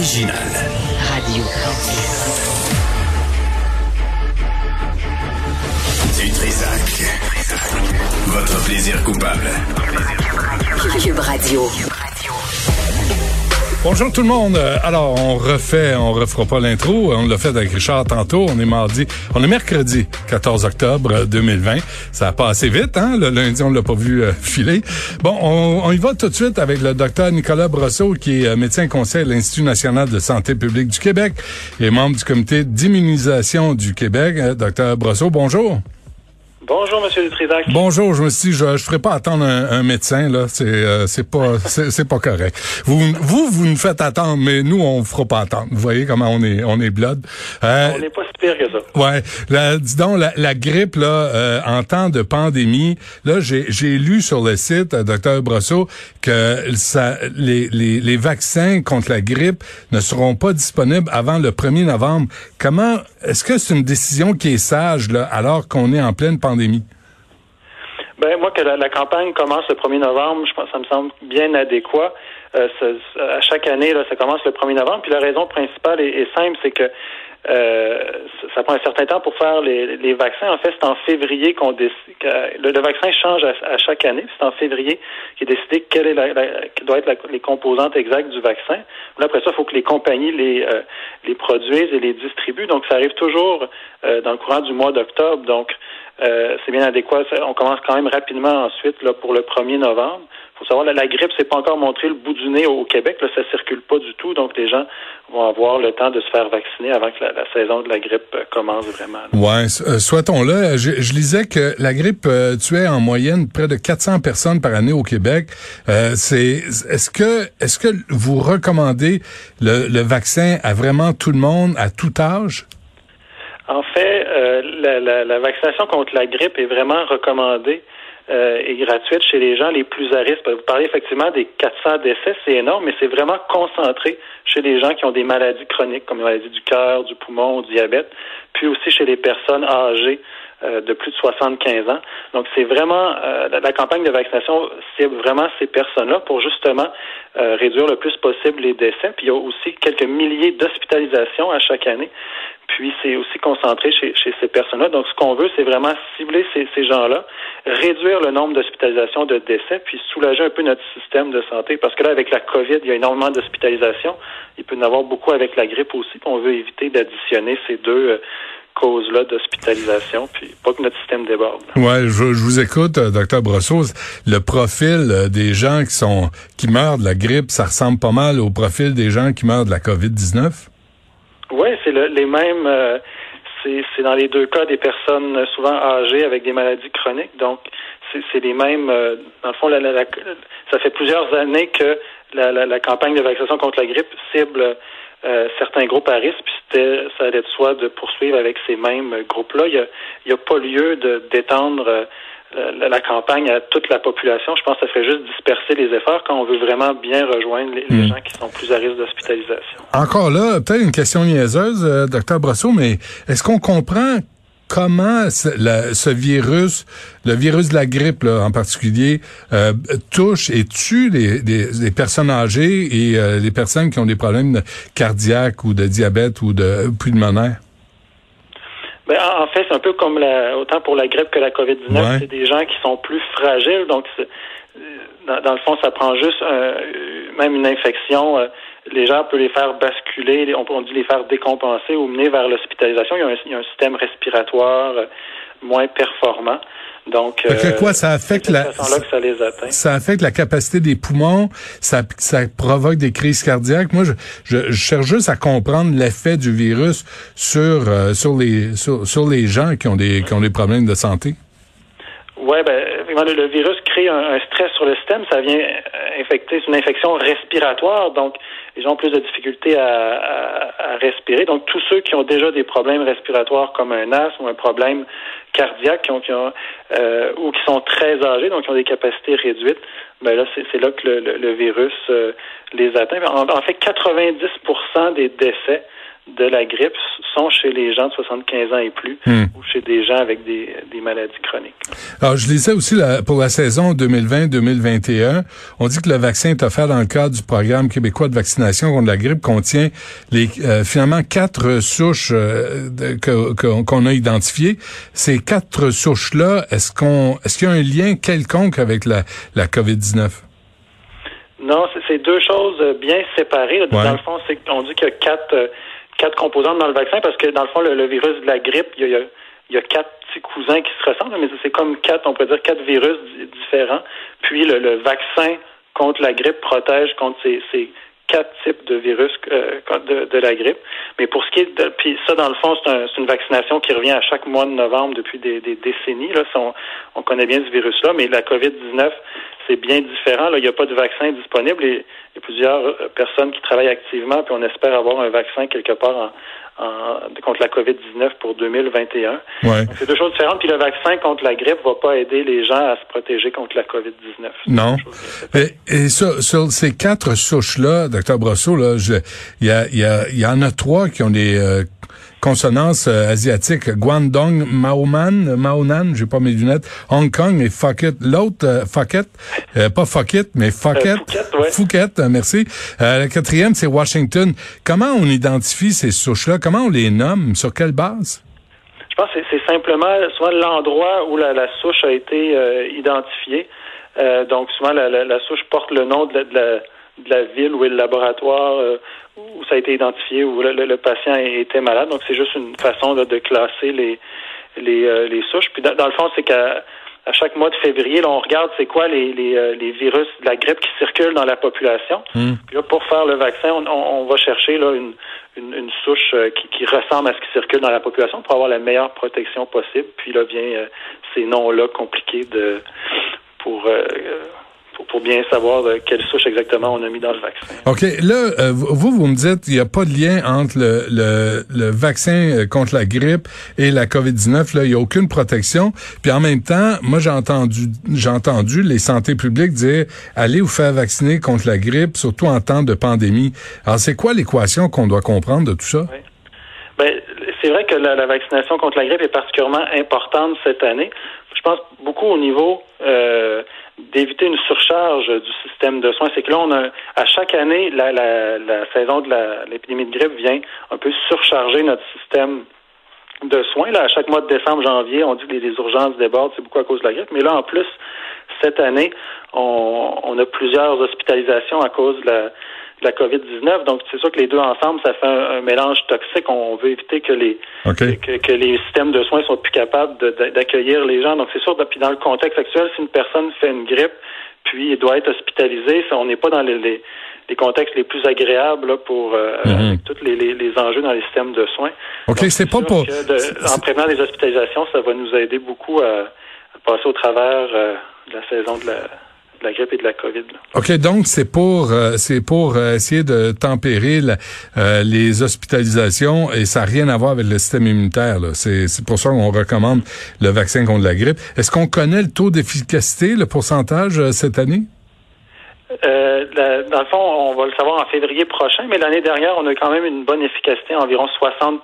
original. Radio. Du Trisac. Votre plaisir coupable. Cube Radio. Bonjour tout le monde. Euh, Alors, on refait, on refera pas l'intro. On l'a fait avec Richard tantôt. On est mardi, on est mercredi 14 octobre 2020. Ça a passé vite, hein? Le lundi, on l'a pas vu euh, filer. Bon, on, y va tout de suite avec le docteur Nicolas Brosseau, qui est euh, médecin conseil à l'Institut national de santé publique du Québec et membre du comité d'immunisation du Québec. docteur Brosseau, bonjour. Bonjour, Monsieur Dutrisac. Bonjour, je me suis dit, je ne ferai pas attendre un, un médecin, là. C'est euh, c'est pas c'est pas correct. Vous, vous, vous nous faites attendre, mais nous, on ne fera pas attendre. Vous voyez comment on est on est blood. Euh, on n'est pas si pire que ça. Ouais. La, dis donc, la, la grippe, là, euh, en temps de pandémie, là, j'ai lu sur le site, euh, docteur Brosseau, que ça, les, les, les vaccins contre la grippe ne seront pas disponibles avant le 1er novembre. Comment est-ce que c'est une décision qui est sage, là, alors qu'on est en pleine pandémie? Ben, moi, que la, campagne commence le 1er novembre, je pense ça me semble bien adéquat. Euh, à chaque année, ça commence le 1er novembre. Puis la raison principale est, simple, c'est que euh, ça prend un certain temps pour faire les, vaccins. En fait, c'est en février qu'on décide. Le, le, vaccin change à, chaque année. C'est en février qu'il est décidé quelle est la, doit être les composantes exactes du vaccin. Là, après ça, il faut que les compagnies les, euh, produisent et les distribuent. Donc, ça arrive toujours dans le courant du mois d'octobre. Donc, euh, c'est bien adéquat. On commence quand même rapidement ensuite là, pour le 1er novembre. Il faut savoir, la, la grippe, c'est pas encore montré le bout du nez au Québec. Là, ça circule pas du tout. Donc, les gens vont avoir le temps de se faire vacciner avant que la, saison de la grippe euh, commence vraiment. Ouais, euh, souhaitons-le. Je, lisais que la grippe tuait en moyenne près de 400 personnes par année au Québec. c'est est-ce que est-ce que vous recommandez le, le vaccin à vraiment tout le monde à tout âge? En fait, euh, la, vaccination contre la grippe est vraiment recommandée euh, et gratuite chez les gens les plus à risque. Vous parlez effectivement des 400 décès, c'est énorme, mais c'est vraiment concentré chez les gens qui ont des maladies chroniques, comme les maladies du cœur, du poumon, du diabète, puis aussi chez les personnes âgées de plus de 75 ans. Donc, c'est vraiment la campagne de vaccination cible vraiment ces personnes-là pour justement réduire le plus possible les décès. Puis il y a aussi quelques milliers d'hospitalisations à chaque année. Puis c'est aussi concentré chez, chez ces personnes-là. Donc ce qu'on veut, c'est vraiment cibler ces, ces gens-là, réduire le nombre d'hospitalisations, de décès, puis soulager un peu notre système de santé. Parce que là, avec la COVID, il y a énormément d'hospitalisations. Il peut y en avoir beaucoup avec la grippe aussi. Puis on veut éviter d'additionner ces deux. Causes-là d'hospitalisation, puis pas que notre système déborde. Ouais, je, je vous écoute, euh, docteur Brosseau. Le profil euh, des gens qui sont qui meurent de la grippe, ça ressemble pas mal au profil des gens qui meurent de la COVID-19? Oui, c'est le, les mêmes. Euh, c'est dans les deux cas des personnes souvent âgées avec des maladies chroniques. Donc, c'est les mêmes. Euh, dans le fond, la, la, ça fait plusieurs années que la, campagne de vaccination contre la grippe cible euh, certains groupes à risque, puis c'était, ça allait de soi de poursuivre avec ces mêmes groupes-là. Il n'y a, il y a pas lieu de d'étendre la, campagne à toute la population. Je pense que ça ferait juste disperser les efforts quand on veut vraiment bien rejoindre les, hmm. gens qui sont plus à risque d'hospitalisation. Encore là, peut-être une question niaiseuse, euh, docteur Brosseau, mais est-ce qu'on comprend comment ce virus, le virus de la grippe là, en particulier, euh, touche et tue les, personnes âgées et euh, les personnes qui ont des problèmes cardiaques ou de diabète ou de pulmonaire? Ben, en fait, c'est un peu comme la, autant pour la grippe que la COVID-19, c'est des gens qui sont plus fragiles. Donc, dans, dans, le fond, ça prend juste même une infection. Euh, les gens peuvent les faire basculer, on, peut dit les faire décompenser ou mener vers l'hospitalisation. Il, il, y a un système respiratoire moins performant. Donc, euh, quoi, ça affecte la, ça, affecte la capacité des poumons, ça, ça provoque des crises cardiaques. Moi, je, je, cherche juste à comprendre l'effet du virus sur euh, sur les sur, sur, les gens qui ont des qui ont des problèmes de santé. Oui, ben, le, virus crée un, stress sur le système, ça vient euh, infecter, c'est une infection respiratoire, donc les gens ont plus de difficultés à, à, à, respirer. Donc, tous ceux qui ont déjà des problèmes respiratoires comme un asthme ou un problème cardiaque qui ont, qui ont euh, ou qui sont très âgés, donc qui ont des capacités réduites, ben là, c'est là que le, le, virus euh, les atteint. En, en, fait, 90% des décès de la grippe sont chez les gens de 75 ans et plus Hmm. ou chez des gens avec des, des maladies chroniques. Alors, je lisais aussi la- pour la saison 2020-2021, on dit que le vaccin est offert dans le cadre du programme québécois de vaccination contre la grippe contient les euh, finalement quatre souches euh, que- qu'on a identifiées. Ces quatre souches-là, est-ce qu'on est-ce qu'il y a un lien quelconque avec la, la COVID-19? Non, c'est- deux choses euh, bien séparées. Ouais. Dans le fond, c'est qu'on dit qu'il y a quatre, quatre composantes dans le vaccin parce que dans le fond, le, virus de la grippe, il y a, il y a- quatre petits cousins qui se ressemblent, mais c'est comme quatre, on peut dire quatre virus di- différents. Puis le, vaccin contre la grippe protège contre ces, quatre types de virus euh, de, la grippe. Mais pour ce qui est de, puis ça dans le fond, c'est un- une vaccination qui revient à chaque mois de novembre depuis des, décennies. Là, on, on connaît bien ce virus-là, mais la COVID-19, c'est bien différent. Là, il n'y a pas de vaccin disponible et il y a plusieurs euh, personnes qui travaillent activement, puis on espère avoir un vaccin quelque part en, en- contre la COVID-19 pour 2021. Ouais. Donc, c'est deux choses différentes. Puis le vaccin contre la grippe va pas aider les gens à se protéger contre la COVID-19. C'est Non. Et, et sur, sur ces quatre souches-là, docteur Brosseau, là, je- il y, a, il y, a, il y en a trois qui ont des euh, consonances euh, asiatiques. Guangdong, Maoman, Maonan, j'ai pas mes lunettes, Hong Kong et Phuket. L'autre, euh, euh, pas Phuket, mais Phuket. Euh, Phuket, ouais. Phuket, euh, merci. Euh, le quatrième, c'est Washington. Comment on identifie ces souches-là? Comment on les nomme? Sur quelle base? Je pense que c'est simplement souvent l'endroit où la, la souche a été euh, identifiée. Euh, donc souvent la, la, la souche porte le nom de la, de la, de la ville où est le laboratoire euh, où ça a été identifié, où le, le- le patient était malade. Donc c'est juste une façon là, de classer les les, euh, les souches. Puis dans, dans le fond, c'est qu'à à chaque mois de février, là, on regarde c'est quoi les, les, euh, les virus de la grippe qui circulent dans la population. Puis là, pour faire le vaccin, on, on- on va chercher là, une, une, une souche euh, qui, qui ressemble à ce qui circule dans la population pour avoir la meilleure protection possible. Puis là vient euh, ces noms-là compliqués de pour, euh, pour pour bien savoir de quelle souche exactement on a mis dans le vaccin. OK. Là, euh, vous, vous me dites il n'y a pas de lien entre le, le, le vaccin euh, contre la grippe et la COVID-19. Là, il n'y a aucune protection. Puis en même temps, moi, j'ai entendu, j'ai entendu les santé publiques dire allez vous faire vacciner contre la grippe, surtout en temps de pandémie. Alors, c'est quoi l'équation qu'on doit comprendre de tout ça? Ben, c'est vrai que la, la vaccination contre la grippe est particulièrement importante cette année. Je pense beaucoup au niveau euh, d'éviter une surcharge du système de soins. C'est que là, on a à chaque année, la, la, la saison de l'épidémie de grippe vient un peu surcharger notre système de soins. Là, à chaque mois de décembre, janvier, on dit que les, les urgences débordent, c'est beaucoup à cause de la grippe. Mais là, en plus, cette année, on, on a plusieurs hospitalisations à cause de la, de la COVID-19. Donc, c'est sûr que les deux ensemble, ça fait un, un mélange toxique. On veut éviter que les que, que les systèmes de soins sont plus capables d'accueillir les gens. Donc, c'est sûr, puis dans le contexte actuel, si une personne fait une grippe, puis doit être hospitalisée, on n'est pas dans les, les, les contextes les plus agréables là, pour euh, Mhm. avec tous les, les, les enjeux dans les systèmes de soins. OK, c'est pas pour... de- en prévenant les hospitalisations, ça va nous aider beaucoup à, à passer au travers euh, de la saison de la, de la grippe et de la COVID. là. OK, donc c'est pour euh, c'est pour euh, essayer de tempérer la- euh, les hospitalisations et ça n'a rien à voir avec le système immunitaire. C'est c'est pour ça qu'on recommande le vaccin contre la grippe. Est-ce qu'on connaît le taux d'efficacité, le pourcentage euh, cette année? Euh, la- dans le fond, on va le savoir en février prochain, mais l'année dernière, on a quand même une bonne efficacité, environ 60%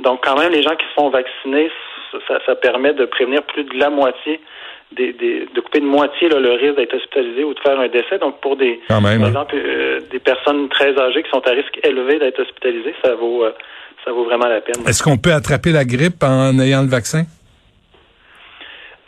Donc, quand même, les gens qui se font vacciner, ça, ça permet de prévenir plus de la moitié, des, des- de couper de moitié là, le risque d'être hospitalisé ou de faire un décès. Donc, pour des, Quand même. par hein? exemple, euh, des personnes très âgées qui sont à risque élevé d'être hospitalisées, ça vaut, euh, ça vaut vraiment la peine. Est-ce qu'on peut attraper la grippe en ayant le vaccin?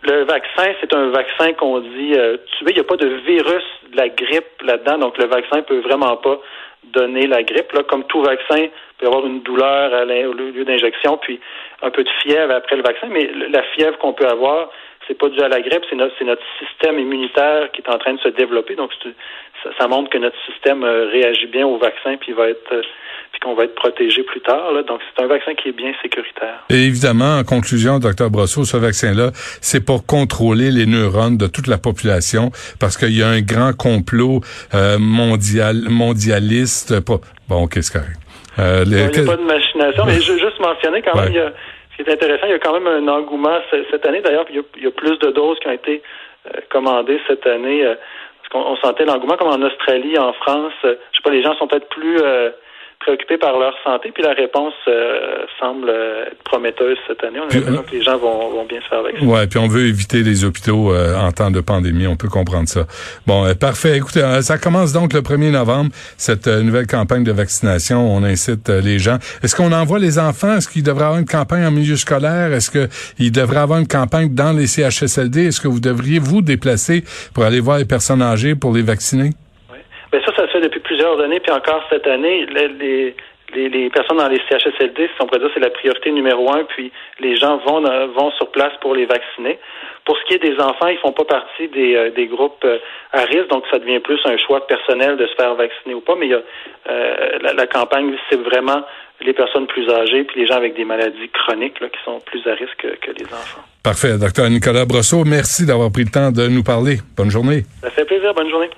Le vaccin, c'est un vaccin qu'on dit euh, tué. Il n'y a pas de virus de la grippe là-dedans, donc le vaccin peut vraiment pas donner la grippe. Là, comme tout vaccin, il peut y avoir une douleur à au lieu d'injection, puis un peu de fièvre après le vaccin. Mais la fièvre qu'on peut avoir, c'est pas dû à la grippe, c'est notre, système immunitaire qui est en train de se développer. Donc ça, ça montre que notre système euh, réagit bien au vaccin, puis va être euh, puis qu'on va être protégé plus tard. Là. Donc c'est un vaccin qui est bien sécuritaire. Et évidemment, en conclusion, docteur Brosseau, ce vaccin-là, c'est pour contrôler les neurones de toute la population parce qu'il y a un grand complot euh, mondial, mondialiste. Pas... Bon, ok, c'est correct. Euh, les- Il n'y a pas de machination, mais je veux juste mentionner quand Ouais. même, il y a, ce qui est intéressant, il y a quand même un engouement ce- cette année. D'ailleurs, il il y a plus de doses qui ont été euh, commandées cette année. euh, parce qu'on on sentait l'engouement comme en Australie, en France. euh, je sais pas, les gens sont peut-être plus euh, préoccupés par leur santé, puis la réponse euh, semble être prometteuse cette année. On a l'impression que les gens vont, vont, bien se faire vacciner. Ouais, puis on veut éviter les hôpitaux euh, en temps de pandémie, on peut comprendre ça. Bon, euh, parfait. Écoutez, ça commence donc le 1er novembre, cette nouvelle campagne de vaccination. On incite les gens. Est-ce qu'on envoie les enfants? Est-ce qu'il devrait avoir une campagne en milieu scolaire? Est-ce qu'il devrait avoir une campagne dans les CHSLD? Est-ce que vous devriez vous déplacer pour aller voir les personnes âgées pour les vacciner? Bien, ça, ça se fait depuis plusieurs années, puis encore cette année, les, les, les personnes dans les CHSLD, si on pourrait dire, c'est la priorité numéro un, puis les gens vont, vont sur place pour les vacciner. Pour ce qui est des enfants, ils font pas partie des, euh, des groupes euh, à risque, donc ça devient plus un choix personnel de se faire vacciner ou pas, mais il y a, euh, la, la, campagne, c'est vraiment les personnes plus âgées puis les gens avec des maladies chroniques là, qui sont plus à risque que, que les enfants. Parfait. Docteur Nicolas Brosseau, merci d'avoir pris le temps de nous parler. Bonne journée. Ça fait plaisir. Bonne journée.